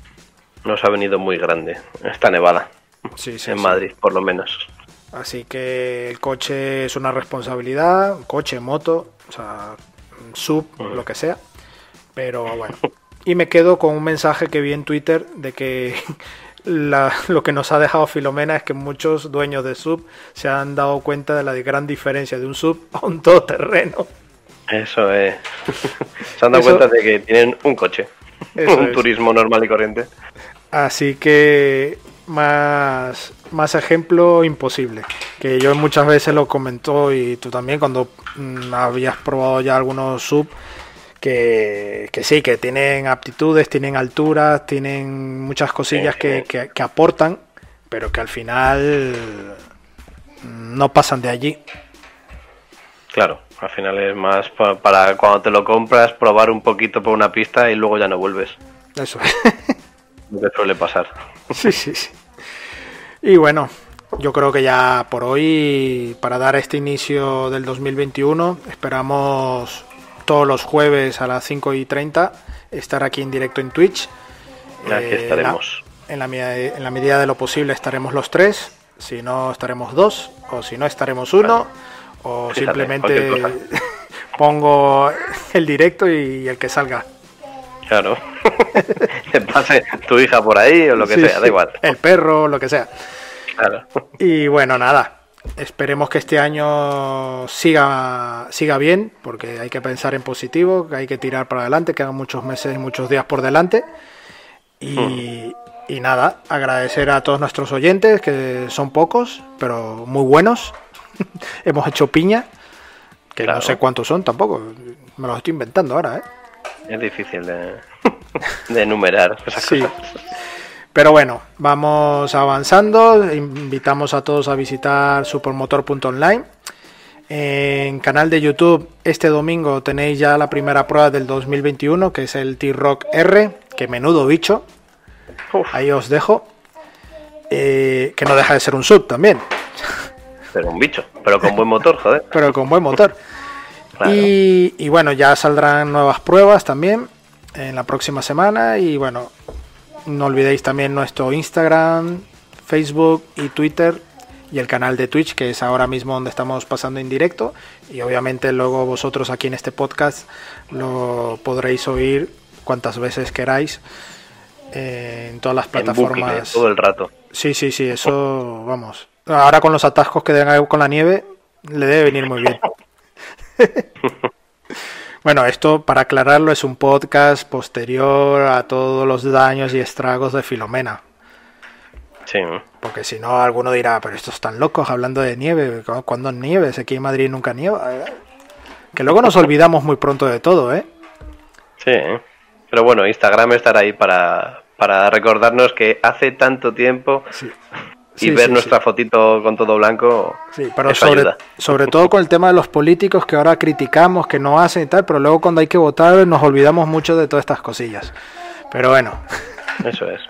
Nos ha venido muy grande esta nevada. Sí, sí, en. Madrid, por lo menos. Así que el coche es una responsabilidad, coche, moto, o sea, sub, lo que sea. Pero bueno. Y me quedo con un mensaje que vi en Twitter de que la- lo que nos ha dejado Filomena es que muchos dueños de sub se han dado cuenta de la gran diferencia de un sub a un todoterreno. Eso es. Se han dado Eso- cuenta de que tienen un coche. Eso un es. turismo normal y corriente. Así que más, más ejemplo imposible. Que yo muchas veces lo comentó y tú también cuando mm, habías probado ya algunos sub que, que sí, que tienen aptitudes, tienen alturas, tienen muchas cosillas Sí, que, sí. que- que aportan, pero que al final no pasan de allí. Claro, al final es más pa- para cuando te lo compras, probar un poquito por una pista y luego ya no vuelves. Eso Lo que suele pasar. Sí, sí, sí. Y bueno, yo creo que ya por hoy, para dar este inicio del 2021, esperamos todos los jueves a las 5 y 30 estar aquí en directo en Twitch. Aquí Eh, estaremos. la- en, la, medida- en la medida de lo posible estaremos los tres, si no estaremos dos, o si no estaremos uno, o simplemente pongo el directo y el que salga. Claro. que pase tu hija por ahí o lo que Sí, sea, da igual. El perro, lo que sea. Claro. Y bueno, nada. Esperemos que este año siga, siga bien, porque hay que pensar en positivo, que hay que tirar para adelante, quedan muchos meses y muchos días por delante. Y, y nada, agradecer a todos nuestros oyentes, que son pocos, pero muy buenos. Hemos hecho piña, que Claro. no sé cuántos son tampoco, me los estoy inventando ahora, ¿eh? Es difícil de, de enumerar esas Sí. cosas. Pero bueno, vamos avanzando. Invitamos a todos a visitar supermotor.online. En canal de YouTube este domingo tenéis ya la primera prueba del 2021, que es el T-Rock R, que menudo bicho. Uf, Ahí os dejo. Eh, que no deja de ser un sub también, pero un bicho. Pero con buen motor, joder. pero con buen motor. Claro. Y, y bueno, ya saldrán nuevas pruebas también en la próxima semana. Y bueno, no olvidéis también nuestro Instagram, Facebook y Twitter y el canal de Twitch, que es ahora mismo donde estamos pasando en directo. Y obviamente luego vosotros aquí en este podcast lo podréis oír cuantas veces queráis eh, en todas las En bucle, plataformas. todo el rato. Sí, sí, sí, eso vamos. Ahora con los atascos que haber con la nieve, le debe venir muy bien. bueno, esto para aclararlo es un podcast posterior a todos los daños y estragos de Filomena. Sí. Porque si no, alguno dirá, pero estos están locos hablando de nieve. ¿cu- ¿Cuándo nieve? Si aquí en Madrid nunca nieva. Que luego nos olvidamos muy pronto de todo, ¿eh? Sí. Pero bueno, Instagram estará ahí para, para recordarnos que hace tanto tiempo Sí. Y Sí, ver sí, nuestra fotito con todo blanco. Sí, pero eso sobre, ayuda. sobre todo con el tema de los políticos que ahora criticamos, que no hacen y tal, pero luego cuando hay que votar nos olvidamos mucho de todas estas cosillas. Pero bueno, Eso es.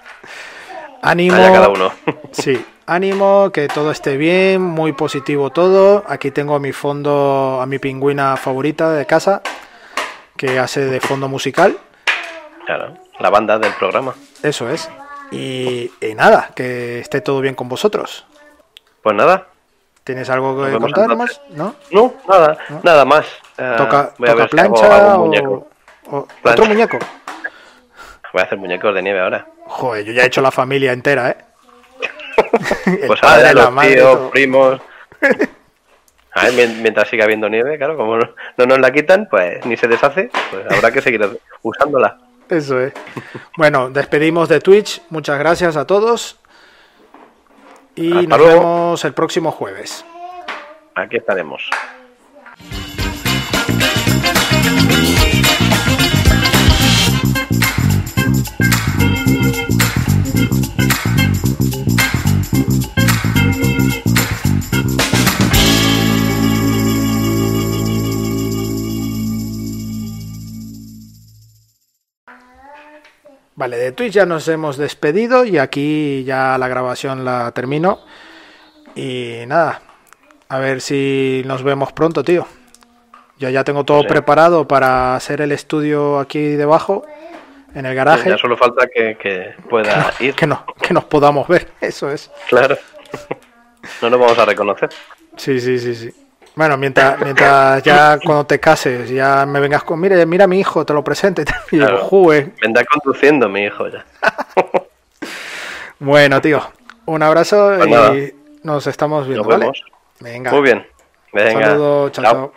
ánimo. Allá cada uno. Sí, ánimo, que todo esté bien, muy positivo todo. Aquí tengo a mi fondo, a mi pingüina favorita de casa, que hace de fondo musical. Claro, la banda del programa. Eso es. Y, y nada, que esté todo bien con vosotros. Pues nada, ¿Tienes algo que contar entonces. más? ¿No? no, nada, nada más. Eh, ¿Toca, voy a toca ver si hago plancha algún o, muñeco. o- Plancha. otro muñeco? Voy a hacer muñecos de nieve ahora. Joder, yo ya he hecho la familia entera, ¿eh? El Pues padre, la los madre, tíos, todo. primos. A ver, mien- mientras siga habiendo nieve, claro, como no, no nos la quitan, pues ni se deshace, pues habrá que seguir usándola. Eso es. Bueno, despedimos de Twitch. Muchas gracias a todos. Y Hasta nos luego. vemos el próximo jueves. Aquí estaremos. Vale, de Twitch ya nos hemos despedido y aquí ya la grabación la termino. Y nada, a ver si nos vemos pronto, tío. Yo ya tengo todo Sí. preparado para hacer el estudio aquí debajo, en el garaje, Ya solo falta que, que pueda ir. que, no, que nos podamos ver, eso es. Claro. No nos vamos a reconocer. Sí, sí, sí, sí. Bueno, mientras, mientras ya cuando te cases, ya me vengas con, mire, mira a mi hijo, te lo presento y, digo, Claro. "Jue". Vendrá conduciendo mi hijo ya. Bueno, tío, un abrazo Pues y nos estamos viendo, Nos ¿vale? vemos. Venga. Muy bien. Venga. Saludos, chao, chao.